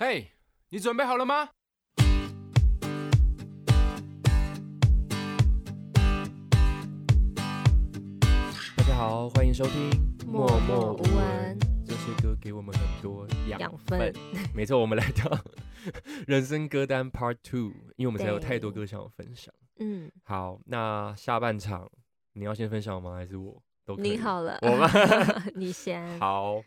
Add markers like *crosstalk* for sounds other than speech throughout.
嘿，hey, 你准备好了吗？大家好，欢迎收听默默无闻。这些歌给我们很多养分。养分 *laughs* 没错，我们来到人生歌单 Part Two，因为我们才有太多歌想要分享。嗯，好，那下半场你要先分享吗？还是我都可以？你好了，我吗？*laughs* 你先。*laughs* 好。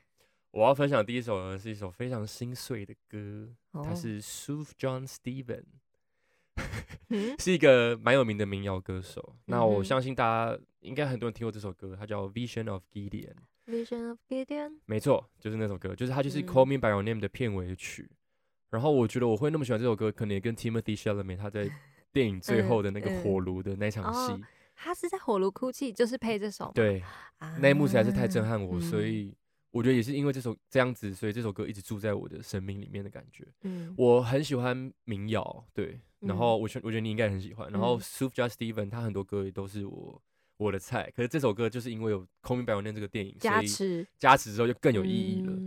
我要分享的第一首呢，是一首非常心碎的歌，哦、它是 s u f John Stevens，*laughs* 是一个蛮有名的民谣歌手。嗯、那我相信大家应该很多人听过这首歌，它叫 Vision of Gideon。Vision of Gideon，没错，就是那首歌，就是它就是 Call Me by Your Name 的片尾曲。嗯、然后我觉得我会那么喜欢这首歌，可能也跟 Timothy Chalamet 他在电影最后的那个火炉的那场戏、嗯嗯哦，他是在火炉哭泣，就是配这首。对，啊、那一幕实在是太震撼我，嗯、所以。我觉得也是因为这首这样子，所以这首歌一直住在我的生命里面的感觉。嗯，我很喜欢民谣，对，然后我觉我觉得你应该很喜欢。然后 Sufjan Stevens 他很多歌也都是我我的菜，可是这首歌就是因为有《Call Me by Your Name》这个电影加持，加持之后就更有意义了。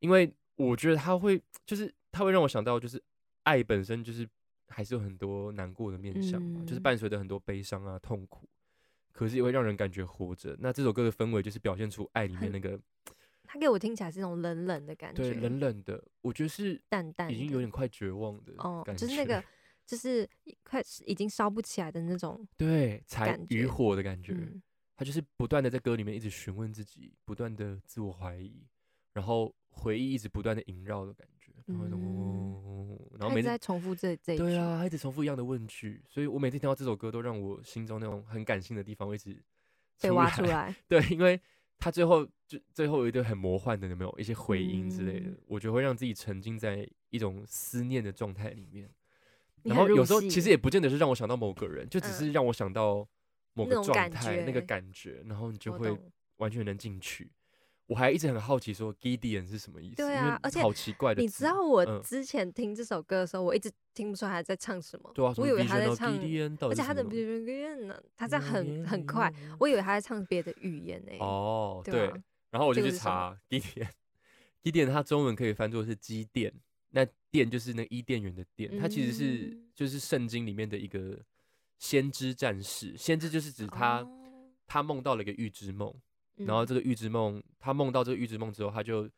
因为我觉得他会就是他会让我想到，就是爱本身就是还是有很多难过的面向嘛，就是伴随着很多悲伤啊、痛苦，可是也会让人感觉活着。那这首歌的氛围就是表现出爱里面那个。他给我听起来是那种冷冷的感觉，对，冷冷的，我觉得是淡淡，已经有点快绝望的哦，就是那个，就是快已经烧不起来的那种，对，柴余火的感觉。他就是不断的在歌里面一直询问自己，不断的自我怀疑，然后回忆一直不断的萦绕的感觉，然后然后每次在重复这这，对啊，他一直重复一样的问句，所以我每次听到这首歌，都让我心中那种很感性的地方一直被挖出来，*laughs* 对，因为。他最后就最后有一堆很魔幻的，有没有一些回音之类的？嗯、我觉得会让自己沉浸在一种思念的状态里面。然后有时候其实也不见得是让我想到某个人，就只是让我想到某个状态、那个感觉，然后你就会完全能进去。我还一直很好奇，说 Gideon 是什么意思？对啊，而且好奇怪的。你知道我之前听这首歌的时候，我一直听不出来他在唱什么。对啊，我以为他在唱，而且他的呢，他在很很快，我以为他在唱别的语言呢。哦，对。然后我就去查 Gideon，Gideon 他 *laughs* 中文可以翻作是基甸，那甸就是那伊甸园的甸，它其实是就是圣经里面的一个先知战士，先知就是指他他梦到了一个预知梦。然后这个预知梦，他梦到这个预知梦之后，他就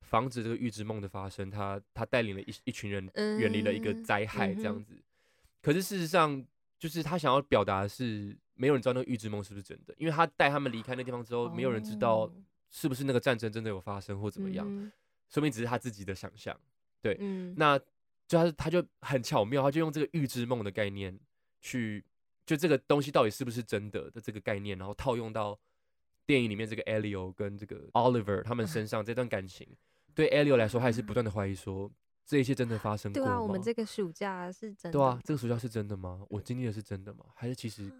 防止这个预知梦的发生，他他带领了一一群人远离了一个灾害，这样子。可是事实上，就是他想要表达的是，没有人知道那个预知梦是不是真的，因为他带他们离开那地方之后，没有人知道是不是那个战争真的有发生或怎么样，说明只是他自己的想象。对，那就他他就很巧妙，他就用这个预知梦的概念去，就这个东西到底是不是真的的这个概念，然后套用到。电影里面这个 Elio 跟这个 Oliver 他们身上这段感情，对 Elio 来说，他也是不断的怀疑说，这一切真的发生过吗？对啊，我们这个暑假是真的。对啊，这个暑假是真的吗？我经历的是真的吗？还是其实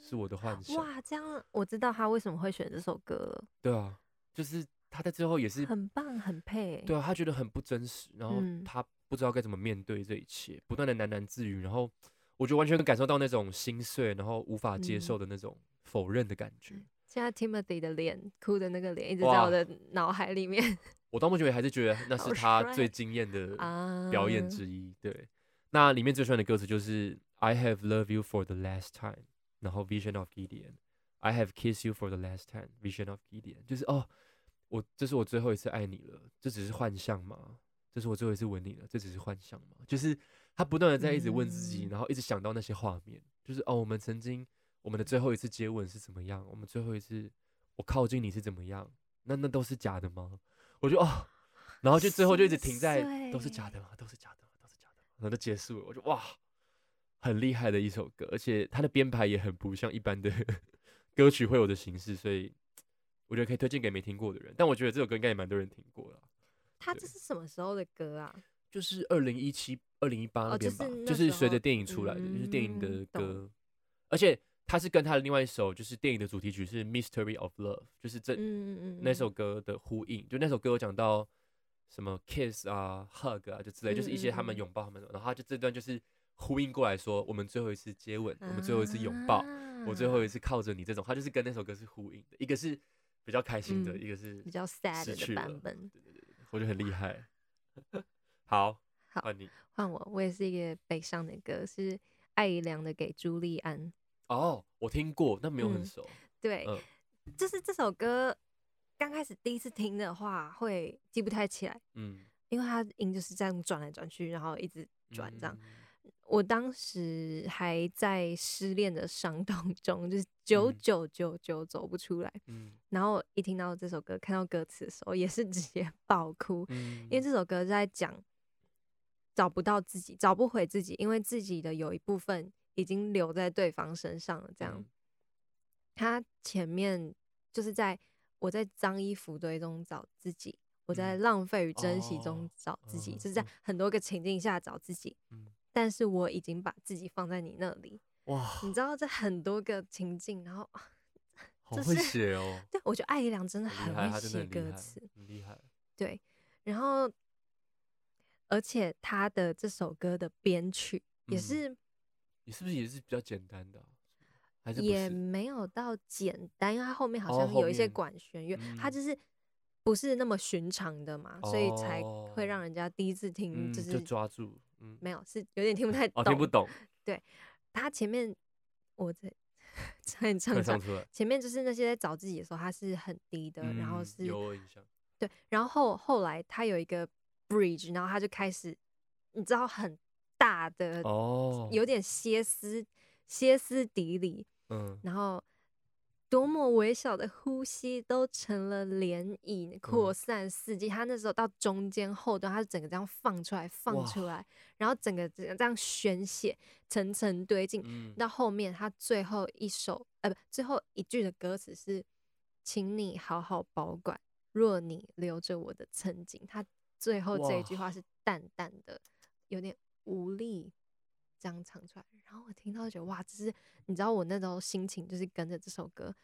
是我的幻想？哇，这样我知道他为什么会选这首歌了。对啊，就是他在最后也是很棒，很配。对啊，他觉得很不真实，然后他不知道该怎么面对这一切，不断的喃喃自语，然后我就完全能感受到那种心碎，然后无法接受的那种否认的感觉。现在 Timothy 的脸，哭的那个脸，一直在我的脑海里面。*laughs* 我到目前为止还是觉得那是他最惊艳的表演之一。对，那里面最喜欢的歌词就是 I have loved you for the last time，然后 Vision of Gideon，I have kissed you for the last time，Vision of Gideon，就是哦，我这是我最后一次爱你了，这只是幻象吗？这是我最后一次吻你了，这只是幻象吗？就是他不断的在一直问自己，嗯、然后一直想到那些画面，就是哦，我们曾经。我们的最后一次接吻是怎么样？我们最后一次我靠近你是怎么样？那那都是假的吗？我就哦，然后就最后就一直停在都是假的吗？都是假的吗？都是假的吗？然后就结束了。我就哇，很厉害的一首歌，而且它的编排也很不像一般的 *laughs* 歌曲会有的形式，所以我觉得可以推荐给没听过的人。但我觉得这首歌应该也蛮多人听过了。它这是什么时候的歌啊？就是二零一七、二零一八那边吧，就是随着电影出来的，就是电影的歌，而且。它是跟他的另外一首，就是电影的主题曲是《Mystery of Love》，就是这那首歌的呼应。就那首歌有讲到什么 kiss 啊、hug 啊，就之类，就是一些他们拥抱他们。然后他就这段就是呼应过来说，我们最后一次接吻，我们最后一次拥抱，我最后一次靠着你。这种他就是跟那首歌是呼应的，一个是比较开心的，一个是比较 sad 的版本。对对对，我觉得很厉害。*laughs* 好，好，换你，换我，我也是一个悲伤的歌，是艾怡良的《给朱利安》。哦，我听过，但没有很熟。嗯、对，嗯、就是这首歌刚开始第一次听的话，会记不太起来。嗯，因为它音就是这样转来转去，然后一直转这样。嗯、我当时还在失恋的伤痛中，就是久久久久走不出来。嗯，然后一听到这首歌，看到歌词的时候，也是直接 *laughs* 爆哭。嗯，因为这首歌在讲找不到自己，找不回自己，因为自己的有一部分。已经留在对方身上了，这样。嗯、他前面就是在我在脏衣服堆中找自己，嗯、我在浪费与珍惜中找自己，哦、就是在很多个情境下找自己。嗯、但是我已经把自己放在你那里。哇！你知道这很多个情境，然后好 *laughs* 会写哦。对，我觉得艾怡良真的很会写歌词，很厉害。对，然后而且他的这首歌的编曲也是、嗯。你是不是也是比较简单的、啊？还是也没有到简单，因为它后面好像有一些管弦乐，它就是不是那么寻常的嘛，所以才会让人家第一次听就是、嗯、就抓住。嗯，没有，是有点听不太懂，哦、听不懂。对，他前面我在 *laughs* 唱一唱，唱出来，前面就是那些在找自己的时候，他是很低的，嗯、然后是有印象。对，然后后，后来他有一个 bridge，然后他就开始，你知道很。大的哦，有点歇斯歇斯底里，嗯，然后多么微小的呼吸都成了涟漪，扩散四季。他那时候到中间后段，他是整个这样放出来，放出来，然后整个这样这样宣泄，层层堆进。嗯到后面他最后一首，呃，不，最后一句的歌词是，请你好好保管，若你留着我的曾经。他最后这一句话是淡淡的，有点。无力这样唱出来，然后我听到就觉得哇，这是你知道我那时候心情就是跟着这首歌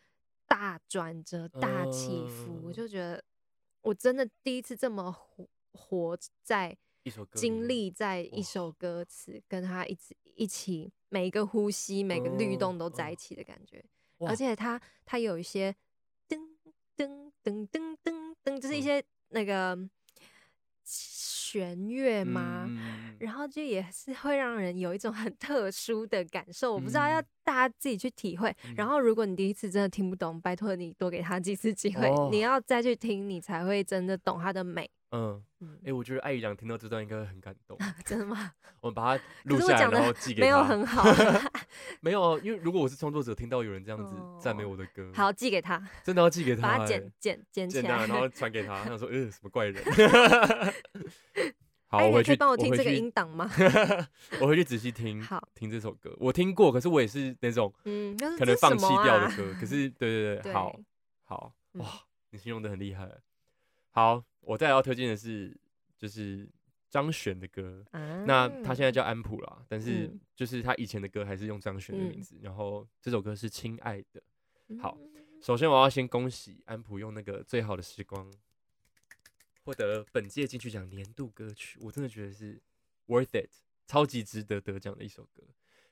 大转折、大起伏，呃、我就觉得我真的第一次这么活活在经历在一首歌词，跟他一起一起每一个呼吸、每个律动都在一起的感觉，呃、而。且他他有一些噔噔噔噔噔噔，就是一些那个。弦乐吗？嗯、然后就也是会让人有一种很特殊的感受，我不知道要大家自己去体会。嗯、然后如果你第一次真的听不懂，拜托你多给他几次机会，哦、你要再去听，你才会真的懂它的美。嗯嗯，哎、欸，我觉得艾怡良听到这段应该会很感动。*laughs* 真的吗？我们把它录下来，然后寄给他。没有很好 *laughs* *laughs* 没有，因为如果我是创作者，听到有人这样子赞美我的歌，好寄给他，真的要寄给他，把它剪剪剪起来，然后传给他。他想说，呃，什么怪人？好，我回去帮我听这个音档吗？我回去仔细听，好听这首歌，我听过，可是我也是那种，嗯，可能放弃掉的歌。可是，对对对，好好哇，你形容的很厉害。好，我再要推荐的是，就是张悬的歌。啊、那他现在叫安普啦，但是就是他以前的歌还是用张悬的名字。嗯、然后这首歌是《亲爱的》。好，首先我要先恭喜安普用那个《最好的时光》获得本届金曲奖年度歌曲，我真的觉得是 worth it，超级值得得奖的一首歌。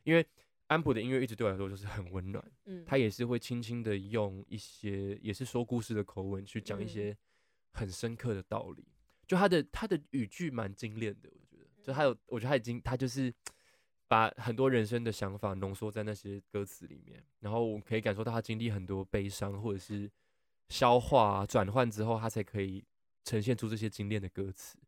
因为安普的音乐一直对我来说就是很温暖，嗯，他也是会轻轻的用一些也是说故事的口吻去讲一些。很深刻的道理，就他的他的语句蛮精炼的，我觉得，就他有，我觉得他已经他就是把很多人生的想法浓缩在那些歌词里面，然后我可以感受到他经历很多悲伤或者是消化转换之后，他才可以呈现出这些精炼的歌词。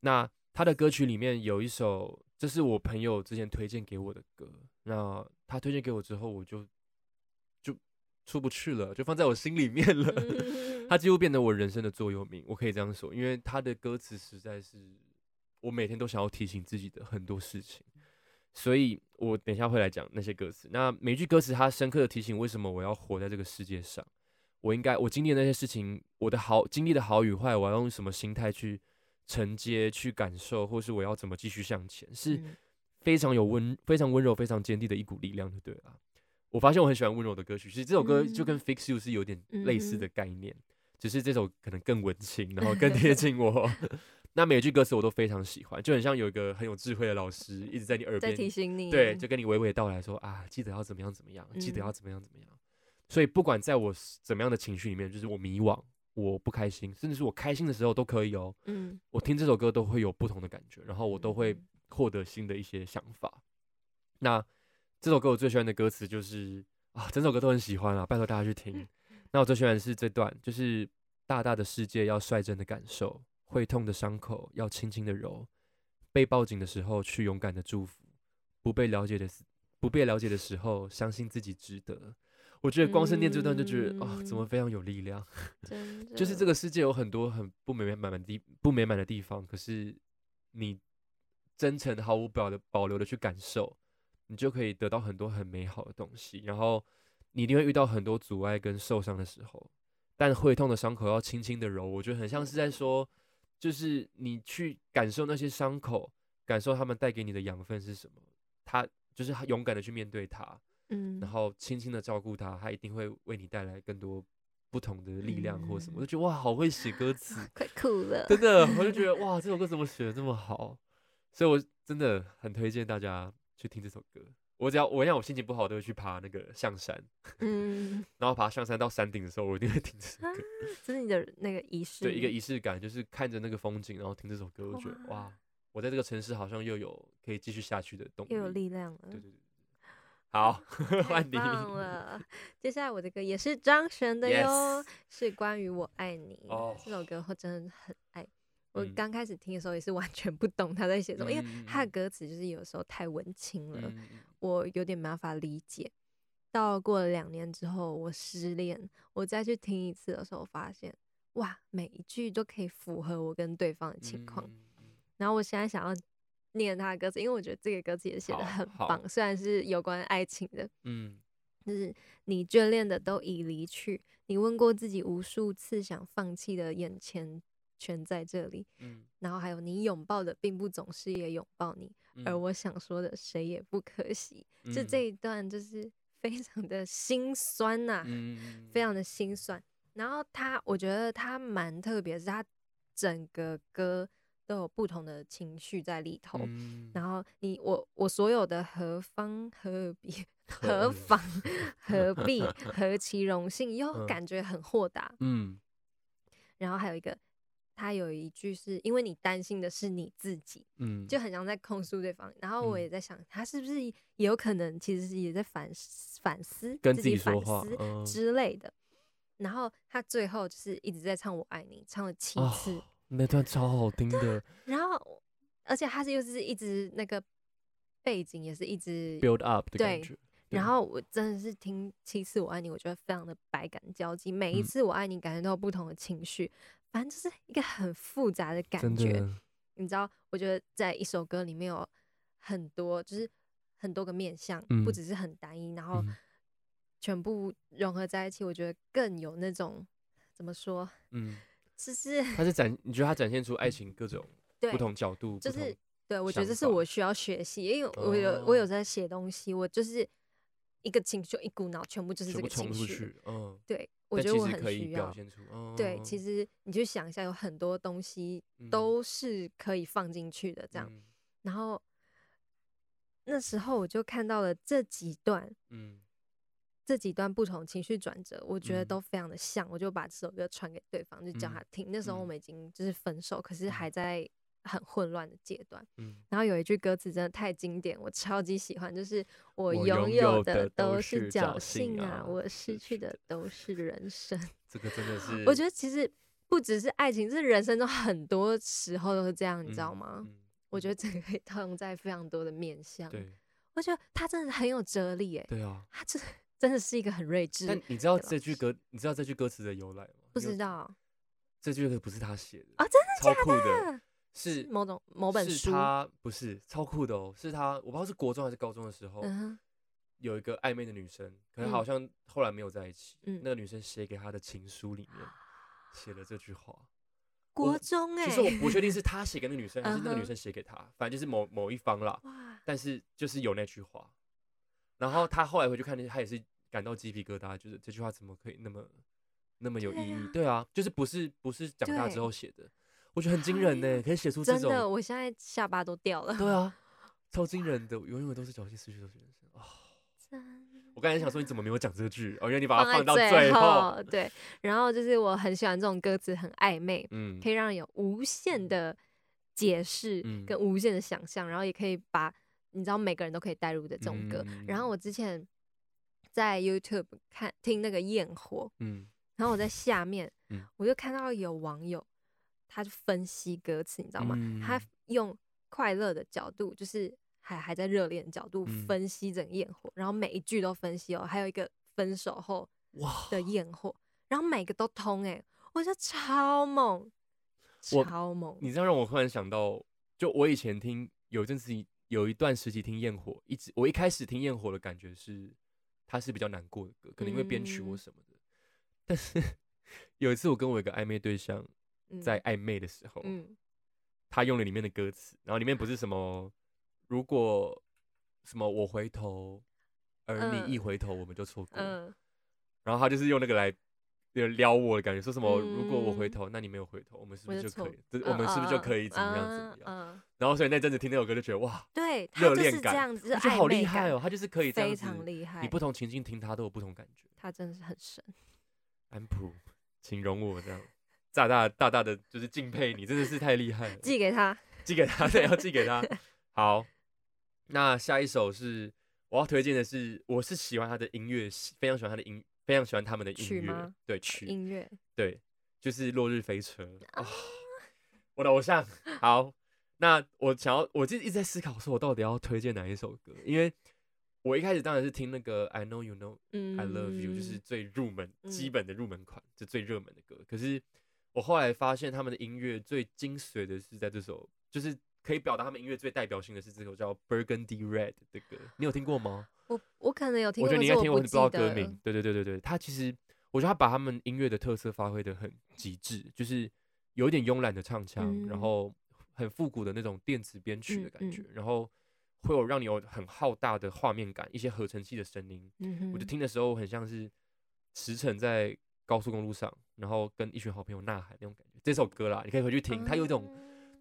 那他的歌曲里面有一首，这是我朋友之前推荐给我的歌，那他推荐给我之后，我就就出不去了，*laughs* 就放在我心里面了。*laughs* 他几乎变得我人生的座右铭，我可以这样说，因为他的歌词实在是我每天都想要提醒自己的很多事情，所以我等一下会来讲那些歌词。那每句歌词，它深刻的提醒为什么我要活在这个世界上，我应该我经历的那些事情，我的好经历的好与坏，我要用什么心态去承接、去感受，或是我要怎么继续向前，是非常有温、非常温柔、非常坚定的一股力量，就对了。我发现我很喜欢温柔的歌曲，其实这首歌就跟《Fix You》是有点类似的概念。只是这首可能更文青，然后更贴 *laughs* 近我。*laughs* 那每句歌词我都非常喜欢，就很像有一个很有智慧的老师一直在你耳边提醒你，对，就跟你娓娓道来说啊，记得要怎么样怎么样，记得要怎么样怎么样。嗯、所以不管在我怎么样的情绪里面，就是我迷惘，我不开心，甚至是我开心的时候都可以哦。嗯，我听这首歌都会有不同的感觉，然后我都会获得新的一些想法。那这首歌我最喜欢的歌词就是啊，整首歌都很喜欢啊，拜托大家去听。那我最喜欢的是这段，就是大大的世界要率真的感受，会痛的伤口要轻轻的揉，被抱紧的时候去勇敢的祝福，不被了解的不被了解的时候，相信自己值得。我觉得光是念这段就觉得啊、嗯哦，怎么非常有力量。*laughs* 就是这个世界有很多很不美满的地不美满的地方，可是你真诚毫无保的保留的去感受，你就可以得到很多很美好的东西。然后你一定会遇到很多阻碍跟受伤的时候，但会痛的伤口要轻轻的揉。我觉得很像是在说，就是你去感受那些伤口，感受他们带给你的养分是什么。他就是勇敢的去面对它。嗯，然后轻轻的照顾它，它一定会为你带来更多不同的力量或什么。嗯、我就觉得哇，好会写歌词，*laughs* 快哭了，真的，我就觉得 *laughs* 哇，这首歌怎么写的这么好？所以我真的很推荐大家去听这首歌。我只要我让我心情不好，都会去爬那个象山，嗯，*laughs* 然后爬象山到山顶的时候，我一定会听这首歌。啊、这是你的那个仪式，对，一个仪式感，就是看着那个风景，然后听这首歌，我觉得哇，我在这个城市好像又有可以继续下去的动力，又有力量了。对对对。好，*laughs* 换你了。接下来我的歌也是张悬的哟，Yes. 是关于我爱你。Oh. 这首歌我真的很爱。我刚开始听的时候也是完全不懂他在写什么，嗯、因为他的歌词就是有时候太文青了，嗯、我有点没办法理解。到过了两年之后，我失恋，我再去听一次的时候，发现哇，每一句都可以符合我跟对方的情况。嗯、然后我现在想要。念他的歌词，因为我觉得这个歌词也写的很棒，虽然是有关爱情的，嗯，就是你眷恋的都已离去，你问过自己无数次想放弃的眼前全在这里，嗯，然后还有你拥抱的并不总是也拥抱你，嗯、而我想说的谁也不可惜，嗯、就这一段就是非常的心酸呐、啊，嗯、非常的心酸。然后他，我觉得他蛮特别，是他整个歌。都有不同的情绪在里头，嗯、然后你我我所有的何方何必何妨？*laughs* 何必？何其荣幸，又感觉很豁达，嗯，然后还有一个，他有一句是因为你担心的是你自己，嗯，就很像在控诉对方，然后我也在想，他是不是也有可能其实是也在反反思跟自己反思之类的，然后他最后就是一直在唱我爱你，唱了七次。哦那段超好听的，然后而且他是又是一直那个背景也是一直 build up 的感觉，对。然后我真的是听七次我爱你，我觉得非常的百感交集，每一次我爱你感觉都有不同的情绪，嗯、反正就是一个很复杂的感觉。你知道，我觉得在一首歌里面有很多，就是很多个面向，嗯、不只是很单一，然后全部融合在一起，我觉得更有那种怎么说，嗯。就是，他是展，你觉得他展现出爱情各种不同角度，就是对，我觉得这是我需要学习，因为我有我有在写东西，我就是一个情绪一股脑，全部就是这个情绪，嗯，对，我觉得我很需要，对，其实你就想一下，有很多东西都是可以放进去的，这样，然后那时候我就看到了这几段，嗯。这几段不同情绪转折，我觉得都非常的像，嗯、我就把这首歌传给对方，就叫他听。嗯、那时候我们已经就是分手，嗯、可是还在很混乱的阶段。嗯、然后有一句歌词真的太经典，我超级喜欢，就是我拥有的都是侥幸啊，我失去的都是人生。*laughs* 这个真的是，我觉得其实不只是爱情，是人生中很多时候都是这样，你知道吗？嗯嗯、我觉得这个可以套用在非常多的面向。对，我觉得他真的很有哲理，哎，对啊，他真的。真的是一个很睿智。但你知道这句歌，你知道这句歌词的由来吗？不知道。这句歌不是他写的啊，真的超酷的，是某种某本书。他不是超酷的哦，是他我不知道是国中还是高中的时候，有一个暧昧的女生，可能好像后来没有在一起。那个女生写给他的情书里面写了这句话。国中哎，其实我不确定是他写给那个女生，还是那个女生写给他，反正就是某某一方啦。但是就是有那句话。然后他后来回去看，他也是感到鸡皮疙瘩，就是这句话怎么可以那么那么有意义？对啊，就是不是不是长大之后写的，我觉得很惊人呢，可以写出这种。真的，我现在下巴都掉了。对啊，*laughs* 超惊人的，永远都是侥幸，失去都是人生啊。我刚才想说你怎么没有讲这句？哦，因为你把它放到最后。对，然后就是我很喜欢这种歌词很暧昧，嗯，可以让人有无限的解释跟无限的想象，嗯、然后也可以把你知道每个人都可以带入的这种歌。嗯、然后我之前在 YouTube 看听那个焰火，嗯，然后我在下面，嗯、我就看到有网友他就分析歌词，你知道吗？嗯、他用快乐的角度，就是。还还在热恋的角度分析整个焰火，嗯、然后每一句都分析哦，还有一个分手后哇的焰火，然后每个都通哎，我觉得超猛，超猛！你这样让我忽然想到，就我以前听有阵子有一段时期听焰火，一直我一开始听焰火的感觉是它是比较难过的歌，可能因为编曲或什么的。嗯、但是 *laughs* 有一次我跟我一个暧昧对象在暧昧的时候，嗯、他用了里面的歌词，然后里面不是什么。如果什么我回头，而你一回头，我们就错过。嗯，然后他就是用那个来撩我的感觉，说什么如果我回头，那你没有回头，我们是不是就可以？我们是不是就可以怎么样怎么样？然后所以那阵子听那首歌就觉得哇，对，热恋感，我觉得好厉害哦，他就是可以这样子，非常厉害。你不同情境听他都有不同感觉，他真的是很神。安普，请容我这样大大大大的就是敬佩你，真的是太厉害了。寄给他，寄给他，对，要寄给他。好。那下一首是我要推荐的是，我是喜欢他的音乐，非常喜欢他的音，非常喜欢他们的音乐，对曲音乐，对，就是落日飞车啊，哦，我的偶像。好，那我想要，我就一直在思考，说我到底要推荐哪一首歌？因为我一开始当然是听那个 I Know You Know I Love You，就是最入门、基本的入门款，就最热门的歌。可是我后来发现，他们的音乐最精髓的是在这首，就是。可以表达他们音乐最代表性的是这首叫《Burgundy Red》的歌，你有听过吗？我我可能有听过，我觉得你应该听过，你不知道歌名。对对对对对，他其实我觉得他把他们音乐的特色发挥的很极致，就是有一点慵懒的唱腔，嗯、然后很复古的那种电子编曲的感觉，嗯嗯、然后会有让你有很浩大的画面感，一些合成器的声音。我就听的时候很像是驰骋在高速公路上，然后跟一群好朋友呐喊那种感觉。这首歌啦，你可以回去听，它有一种。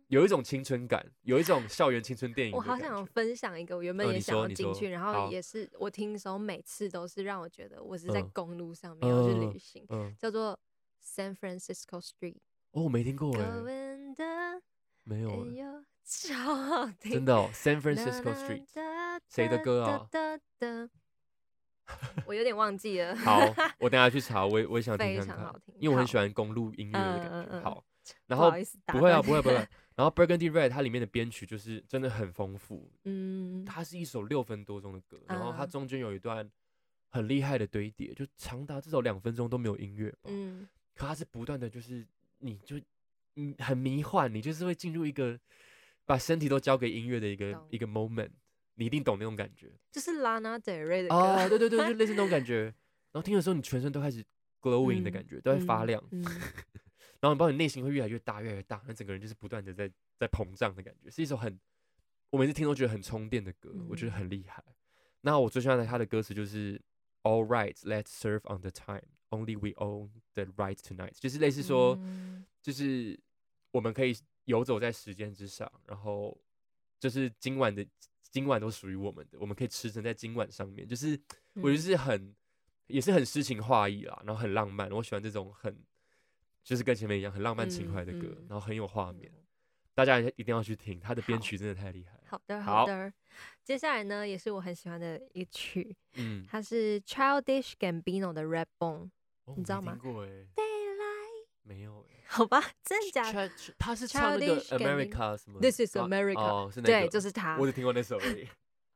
有一种青春感，有一种校园青春电影。我好想分享一个，我原本也想要进去，然后也是我听的时候，每次都是让我觉得我是在公路上面要去旅行，叫做 San Francisco Street。哦，我没听过哎，没有，超好听，真的哦，San Francisco Street，谁的歌啊？*laughs* 我有点忘记了。*laughs* 好，我等下去查，我我也想听看看，因为我很喜欢公路音乐的感觉。好，然后不会啊，不会不会。*laughs* 然后 Burgundy Red 它里面的编曲就是真的很丰富，嗯，它是一首六分多钟的歌，然后它中间有一段很厉害的堆叠，就长达至少两分钟都没有音乐，嗯，可它是不断的就是你就嗯很迷幻，你就是会进入一个把身体都交给音乐的一个一个 moment，你一定懂那种感觉，就是 Lana Del Rey 的歌，哦，对对对，就 *laughs* 类似那种感觉，然后听的时候你全身都开始 glowing 的感觉，嗯、都在发亮。嗯。嗯 *laughs* 然后你包括你内心会越来越大，越来越大，那整个人就是不断的在在膨胀的感觉，是一首很我每次听都觉得很充电的歌，嗯、我觉得很厉害。那我最喜欢的他的歌词就是 All right, let's serve on the time, only we own the right tonight，就是类似说，嗯、就是我们可以游走在时间之上，然后就是今晚的今晚都属于我们的，我们可以驰骋在今晚上面，就是我觉得是很、嗯、也是很诗情画意啦，然后很浪漫，我喜欢这种很。就是跟前面一样很浪漫情怀的歌，然后很有画面，大家一定要去听，他的编曲真的太厉害。好的，好的。接下来呢，也是我很喜欢的一曲，嗯，它是 Childish Gambino 的 Redbone，你知道吗？听过哎，Daylight 没有哎，好吧，真的假的？他是唱那个 America 什么？This is America，对，就是他。我只听过那首而已。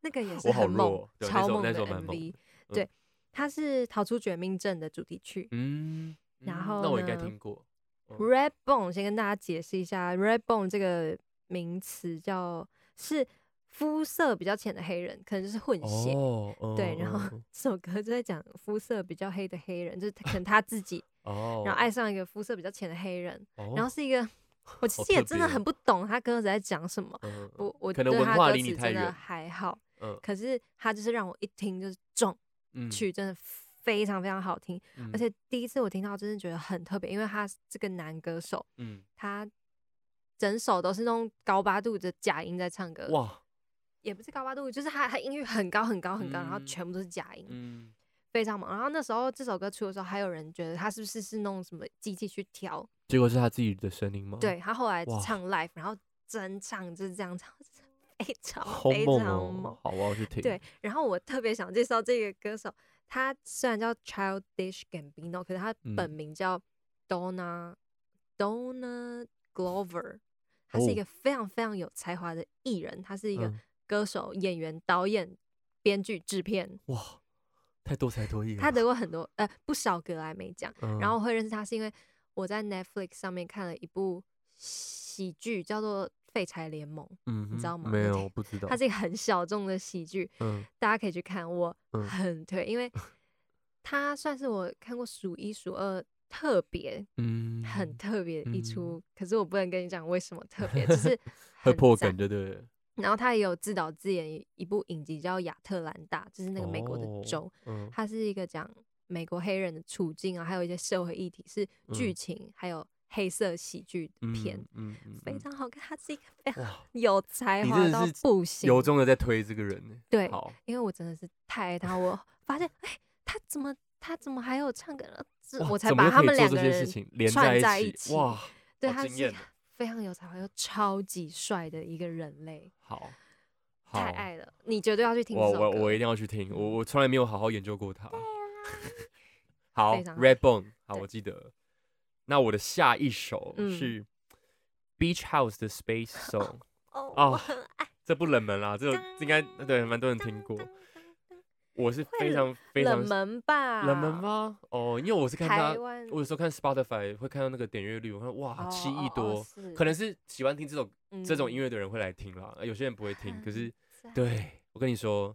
那个也 *laughs* 是很猛，超猛的 MV。对，他是《逃出绝命镇》的主题曲。嗯。然后那我应该听过。Redbone 先跟大家解释一下，Redbone 这个名词叫是肤色比较浅的黑人，可能就是混血。对，然后这首歌就在讲肤色比较黑的黑人，就是可能他自己，哦、然后爱上一个肤色比较浅的黑人，哦、然后是一个，*laughs* 我其实也真的很不懂他歌词在讲什么。嗯、我我觉得他歌词真的还好，嗯、可是他就是让我一听就是中，曲真的。非常非常好听，嗯、而且第一次我听到，真的觉得很特别，因为他这个男歌手，嗯，他整首都是那种高八度的假音在唱歌，哇，也不是高八度，就是他他音域很高很高很高，嗯、然后全部都是假音，嗯，非常忙。然后那时候这首歌出的时候，还有人觉得他是不是是弄什么机器去调？结果是他自己的声音吗？对，他后来唱 live，然后真唱就是这样唱，非 *laughs* 常非常好，我要去听。对，然后我特别想介绍这个歌手，他虽然叫 Childish Gambino，可是他本名叫 Donna、嗯、Donna Glover。他是一个非常非常有才华的艺人，他是一个歌手、演员、导演、编剧、制片。哇，太多才多艺了！他得过很多呃不少格莱美奖，嗯、然后我会认识他是因为我在 Netflix 上面看了一部喜剧，叫做《废柴联盟》，嗯，你知道吗？没有，不知道。它是一个很小众的喜剧，嗯，大家可以去看，我很推，因为 *laughs* 他算是我看过数一数二。特别，嗯，很特别的一出，嗯、可是我不能跟你讲为什么特别，*laughs* 就是会破梗，对对。然后他也有自导自演一部影集叫《亚特兰大》，就是那个美国的州，它、哦嗯、是一个讲美国黑人的处境啊，还有一些社会议题，是剧情，嗯、还有黑色喜剧片，嗯，嗯嗯非常好看。他是一个非常 *laughs* 有才华到不行，由衷的在推这个人呢，对，因为我真的是太爱他，我发现，哎，他怎么他怎么还有唱歌呢？我才把他们两个人串在一起。哇，对，他是非常有才华又超级帅的一个人类。好，太爱了，你绝对要去听。我我我一定要去听，我我从来没有好好研究过他。好，Redbone，好，我记得。那我的下一首是 Beach House 的 Space Song。*laughs* 哦，我很爱。这不冷门啦，这应该对蛮多人听过。我是非常非常冷门吧？冷门吗？哦，因为我是看他，我有时候看 Spotify 会看到那个点阅率，我看哇七亿多，可能是喜欢听这种这种音乐的人会来听啦。有些人不会听，可是对我跟你说，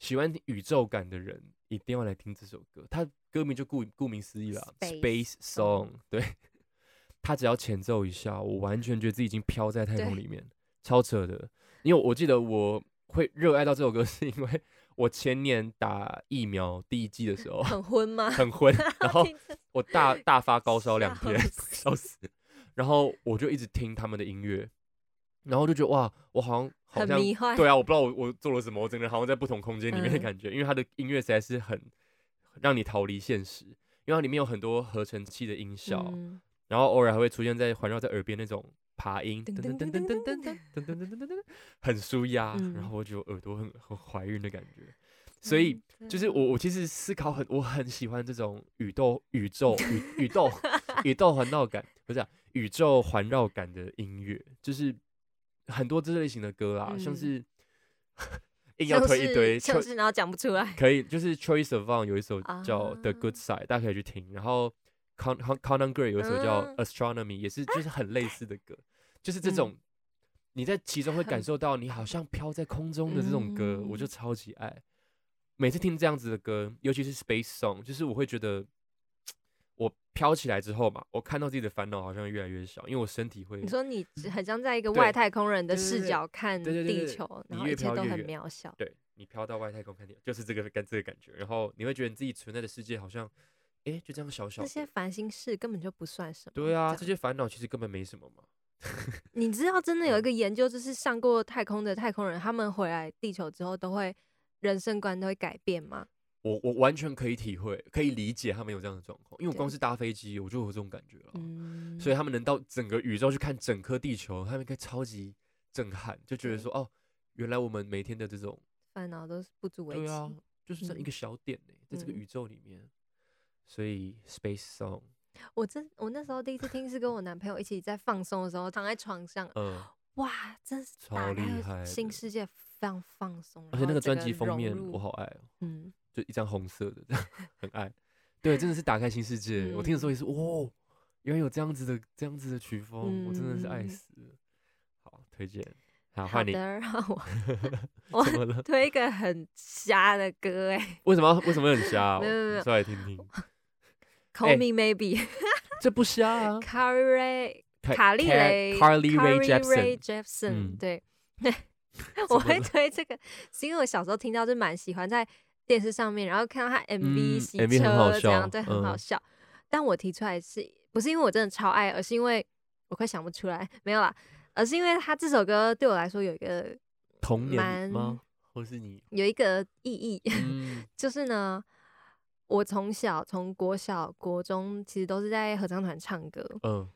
喜欢听宇宙感的人一定要来听这首歌。他歌名就顾顾名思义了，Space Song。对，他只要前奏一下，我完全觉得自己已经飘在太空里面，超扯的。因为我记得我会热爱到这首歌，是因为。我前年打疫苗第一季的时候，很昏吗？*laughs* 很昏，然 *laughs* 后我大大发高烧两天，烧死。然后我就一直听他们的音乐，然后就觉得哇，我好像好像。对啊，我不知道我我做了什么，我整个人好像在不同空间里面的感觉，嗯、因为他的音乐实在是很让你逃离现实，因为它里面有很多合成器的音效，嗯、然后偶尔还会出现在环绕在耳边那种。爬音，噔噔噔噔噔噔噔噔噔噔噔噔，很舒压，然后我觉得耳朵很很怀孕的感觉，所以就是我我其实思考很，我很喜欢这种宇宙宇宙 *laughs* 宇宇宙宇宙环绕感，不是宇宙环绕感的音乐，就是很多这类型的歌啊，像是硬要推一堆，就是然后讲不出来，可以就是 Choice of One 有一首叫 The Good Side，大家可以去听，然后。Conan Gray 有一首叫 Astronomy，也是就是很类似的歌，就是这种你在其中会感受到你好像飘在空中的这种歌，我就超级爱。每次听这样子的歌，尤其是 Space Song，就是我会觉得我飘起来之后嘛，我看到自己的烦恼好像越来越小，因为我身体会。你说你很像在一个外太空人的视角看地球，然后一切都很渺小。对，你飘到外太空看地球，就是这个跟这个感觉，然后你会觉得你自己存在的世界好像。哎、欸，就这样小小的，这些烦心事根本就不算什么。对啊，这，些烦恼其实根本没什么嘛。你知道，真的有一个研究，就是上过太空的太空人，他们回来地球之后，都会人生观都会改变吗？我我完全可以体会，可以理解他们有这样的状况，因为我光是搭飞机，我就有这种感觉了。嗯、所以他们能到整个宇宙去看整颗地球，他们应该超级震撼，就觉得说，哦，原来我们每天的这种烦恼都是不足为奇。对啊，就是这一个小点呢、欸，嗯、在这个宇宙里面。所以 Space Song，我真我那时候第一次听是跟我男朋友一起在放松的时候，躺在床上，嗯，哇，真是超厉害，新世界非常放松，而且那个专辑封面我好爱哦，嗯，就一张红色的，*laughs* 很爱，*laughs* 对，真的是打开新世界。我听的时候也是，哇，原来有这样子的这样子的曲风，我真的是爱死了。好，推荐，好，换你，*laughs* 我我推一个很瞎的歌，哎，为什么为什么很瞎？没有没有，说来听听。Call me maybe，这不是啊。Carly 卡莉雷，Carly Rae Jepsen，对，*laughs* 我会推这个，是因为我小时候听到就蛮喜欢，在电视上面，然后看到他 MV 洗车这样，对，很好笑。但我提出来是不是因为我真的超爱，而是因为我快想不出来，没有啦，而是因为他这首歌对我来说有一个童年吗？或是你有一个意义，嗯、*laughs* 就是呢，我从小从国小、国中其实都是在合唱团唱歌，嗯，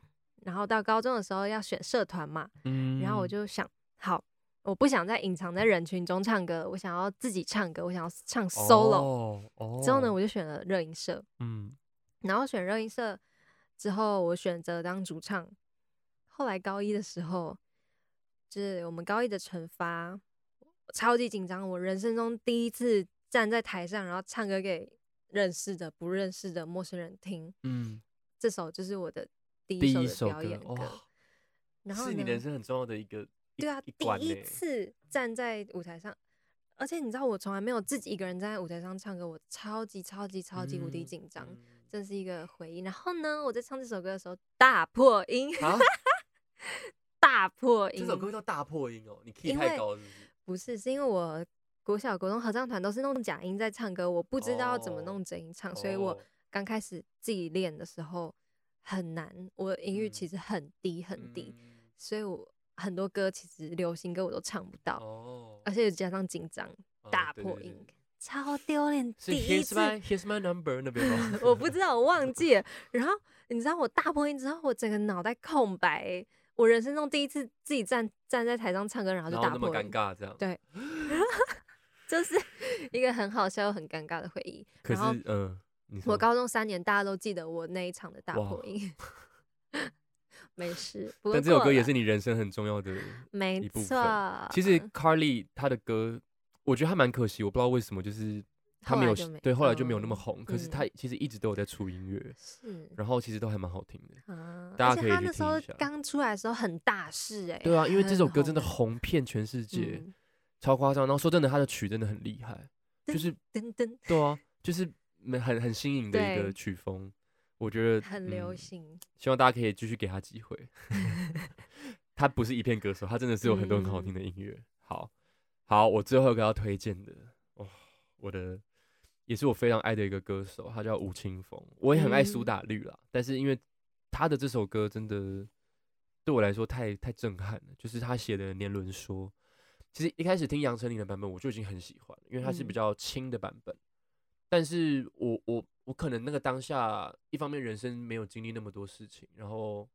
然后到高中的时候要选社团嘛，嗯，然后我就想，好，我不想再隐藏在人群中唱歌，我想要自己唱歌，我想要唱 solo，哦哦、之后呢，我就选了热音社，嗯，然后选热音社之后，我选择当主唱，后来高一的时候，就是我们高一的惩罚。超级紧张！我人生中第一次站在台上，然后唱歌给认识的、不认识的陌生人听。嗯，这首就是我的第一首的表演歌。歌然后是你人生很重要的一个。对啊，第一次站在舞台上，而且你知道，我从来没有自己一个人站在舞台上唱歌，我超级超级超级无敌紧张，这、嗯、是一个回忆。然后呢，我在唱这首歌的时候大破音，啊、大破音。*laughs* 这首歌叫大破音哦，你 key 太高是不是？不是，是因为我国小、国中合唱团都是弄假音在唱歌，我不知道怎么弄真音唱，oh. 所以我刚开始自己练的时候很难，我音域其实很低很低，嗯、所以我很多歌其实流行歌我都唱不到，oh. 而且加上紧张大破音，oh, 对对对超丢脸。第一次 Here's my, Here's my number 那边吗？*laughs* 我不知道，我忘记了。然后你知道我大破音之后，我整个脑袋空白。我人生中第一次自己站站在台上唱歌，然后就大破音，那么尴尬这样。对，*gasps* *laughs* 就是 *laughs* 一个很好笑又很尴尬的回忆。可是，嗯，我高中三年大家都记得我那一场的大破音。*laughs* 没事，但这首歌也是你人生很重要的一部分。没错，其实 Carly 她的歌，我觉得她蛮可惜，我不知道为什么，就是。她没有没对，后来就没有那么红。嗯、可是她其实一直都有在出音乐，是，然后其实都还蛮好听的。啊、大家可以去听一下。刚出来的时候很大事哎、欸。对啊，因为这首歌真的红遍全世界，嗯、超夸张。然后说真的，他的曲真的很厉害，就是噔噔。对啊，就是很很新颖的一个曲风，我觉得很流行、嗯。希望大家可以继续给他机会。*laughs* 他不是一片歌手，他真的是有很多很好听的音乐。嗯、好，好，我最后一个要推荐的，哦，我的。也是我非常爱的一个歌手，他叫吴青峰。我也很爱苏打绿啦，嗯、但是因为他的这首歌真的对我来说太太震撼了，就是他写的《年轮说》。其实一开始听杨丞琳的版本我就已经很喜欢，因为它是比较轻的版本。嗯、但是我我我可能那个当下，一方面人生没有经历那么多事情，然后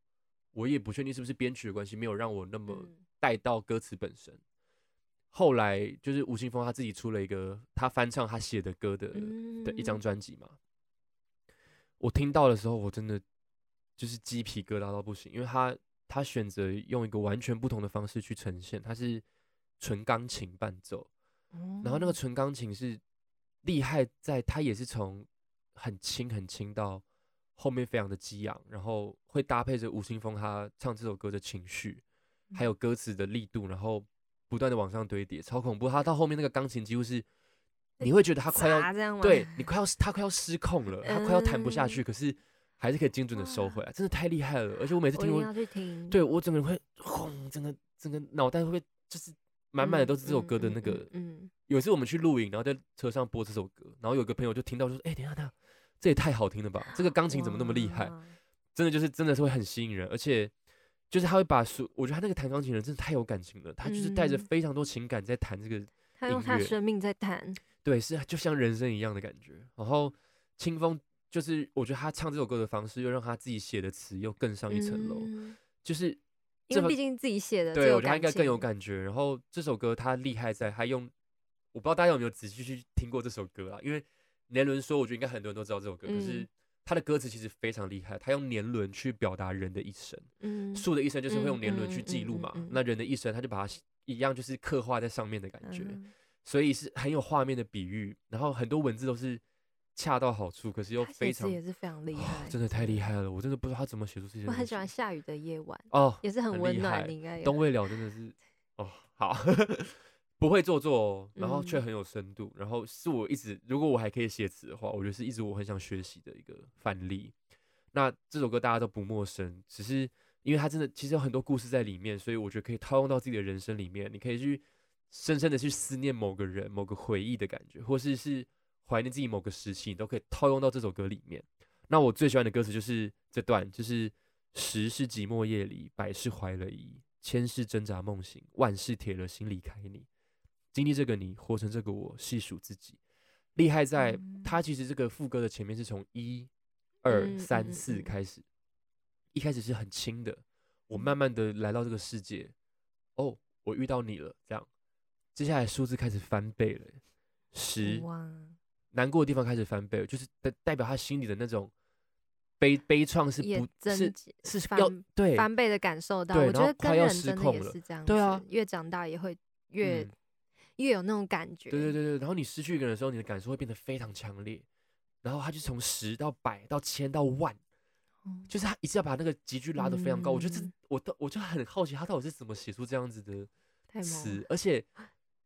我也不确定是不是编曲的关系，没有让我那么带到歌词本身。后来就是吴青峰他自己出了一个他翻唱他写的歌的的一张专辑嘛，我听到的时候我真的就是鸡皮疙瘩到不行，因为他他选择用一个完全不同的方式去呈现，他是纯钢琴伴奏，然后那个纯钢琴是厉害在它也是从很轻很轻到后面非常的激昂，然后会搭配着吴青峰他唱这首歌的情绪，还有歌词的力度，然后。不断的往上堆叠，超恐怖。他到后面那个钢琴几乎是，你会觉得他快要，对你快要他快要失控了，他快要弹不下去，可是还是可以精准的收回来，真的太厉害了。而且我每次听，我对我整个人会轰，整个整个脑袋会就是满满的都是这首歌的那个。嗯有一次我们去露营，然后在车上播这首歌，然后有个朋友就听到就说：“哎，等下等下，这也太好听了吧！这个钢琴怎么那么厉害？真的就是真的是会很吸引人，而且。”就是他会把所，我觉得他那个弹钢琴的人真的太有感情了，他就是带着非常多情感在弹这个他用他生命在弹，对，是就像人生一样的感觉。然后清风就是，我觉得他唱这首歌的方式，又让他自己写的词又更上一层楼，嗯、就是因为毕竟自己写的，对，我觉得他应该更有感觉。然后这首歌他厉害在，他用，我不知道大家有没有仔细去听过这首歌啊？因为年轮说，我觉得应该很多人都知道这首歌，嗯、可是。他的歌词其实非常厉害，他用年轮去表达人的一生。嗯，树的一生就是会用年轮去记录嘛。那人的一生，他就把它一样，就是刻画在上面的感觉，嗯、所以是很有画面的比喻。然后很多文字都是恰到好处，可是又非常也是非常厉害、哦，真的太厉害了。我真的不知道他怎么写出这些。我很喜欢下雨的夜晚哦，也是很温暖。你应该东未了真的是 *laughs* 哦，好。*laughs* 不会做作哦，然后却很有深度，嗯、然后是我一直，如果我还可以写词的话，我觉得是一直我很想学习的一个范例。那这首歌大家都不陌生，只是因为它真的其实有很多故事在里面，所以我觉得可以套用到自己的人生里面。你可以去深深的去思念某个人、某个回忆的感觉，或是是怀念自己某个时期，你都可以套用到这首歌里面。那我最喜欢的歌词就是这段，就是十是寂寞夜里，百是怀了疑，千是挣扎梦醒，万是铁了心离开你。经历这个你，活成这个我，细数自己。厉害在，他其实这个副歌的前面是从一、二、三、四开始，一开始是很轻的。我慢慢的来到这个世界，哦，我遇到你了，这样，接下来数字开始翻倍了，十，难过的地方开始翻倍，就是代代表他心里的那种悲悲怆是不，是是要对。翻倍的感受到，我觉得快要失控了，是这样，对啊，越长大也会越越有那种感觉，对对对对，然后你失去一个人的时候，你的感受会变得非常强烈，然后他就从十到百到千到万。就是他一次要把那个级距拉得非常高，嗯、我觉得这我都我就很好奇他到底是怎么写出这样子的词，而且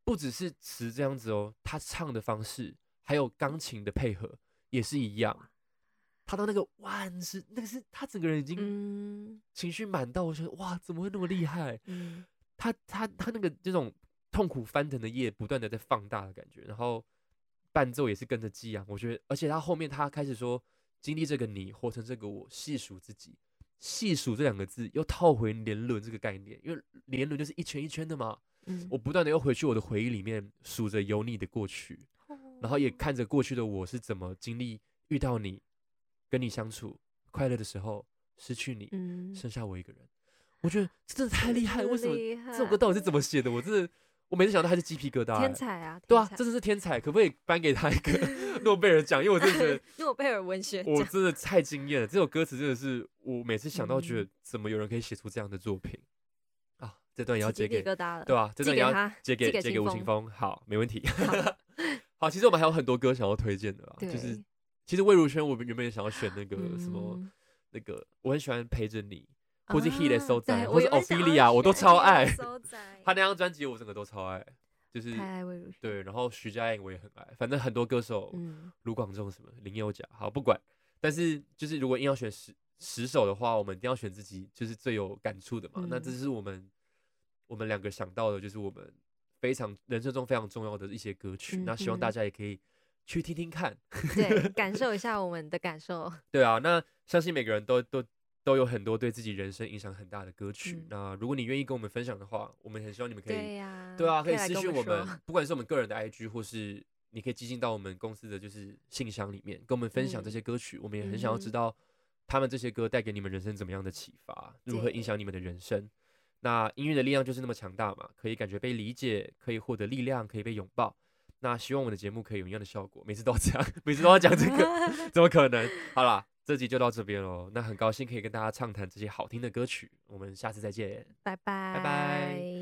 不只是词这样子哦，他唱的方式还有钢琴的配合也是一样。他到那个万是那个是他整个人已经情绪满到，我觉得哇，怎么会那么厉害？嗯、他他他那个这种痛苦翻腾的夜不断的在放大的感觉，然后伴奏也是跟着激昂，我觉得，而且他后面他开始说。经历这个你，活成这个我，细数自己，细数这两个字又套回年轮这个概念，因为年轮就是一圈一圈的嘛。嗯，我不断的又回去我的回忆里面数着有你的过去，然后也看着过去的我是怎么经历遇到你，跟你相处快乐的时候，失去你，剩下我一个人。我觉得真的太厉害，为什么这首歌到底是怎么写的？我真的。我每次想到他是鸡皮疙瘩，天才啊！对啊，真的是天才，可不可以颁给他一个 *laughs* 诺贝尔奖？因为我真的觉得 *laughs* 诺贝尔文学奖，我真的太惊艳了。这首歌词真的是我每次想到，觉得怎么有人可以写出这样的作品啊？这段也要借给，对吧？这段也要借给借给吴青峰。好，没问题。*laughs* 好，其实我们还有很多歌想要推荐的啦，就是其实魏如萱，我们原本也想要选那个什么那个，我很喜欢陪着你。或是 He 的收仔，或是 Ophelia，我都超爱。*laughs* 他那张专辑我整个都超爱，就是对。然后徐佳莹我也很爱，反正很多歌手，卢广仲什么林宥嘉，好不管。但是就是如果硬要选十十首的话，我们一定要选自己就是最有感触的嘛。那这是我们我们两个想到的，就是我们非常人生中非常重要的一些歌曲。那希望大家也可以去听听看，*laughs* 对，感受一下我们的感受。*laughs* 对啊，那相信每个人都都。都有很多对自己人生影响很大的歌曲。嗯、那如果你愿意跟我们分享的话，我们很希望你们可以，对呀，对啊，可以私信我们，不管是我们个人的 IG，或是你可以寄信到我们公司的就是信箱里面，跟我们分享这些歌曲。嗯、我们也很想要知道他们这些歌带给你们人生怎么样的启发，嗯、如何影响你们的人生。那音乐的力量就是那么强大嘛，可以感觉被理解，可以获得力量，可以被拥抱。那希望我们的节目可以有一样的效果。每次都要这样，每次都要讲这个，*laughs* 怎么可能？好啦。这集就到这边喽，那很高兴可以跟大家畅谈这些好听的歌曲，我们下次再见，拜拜，拜拜。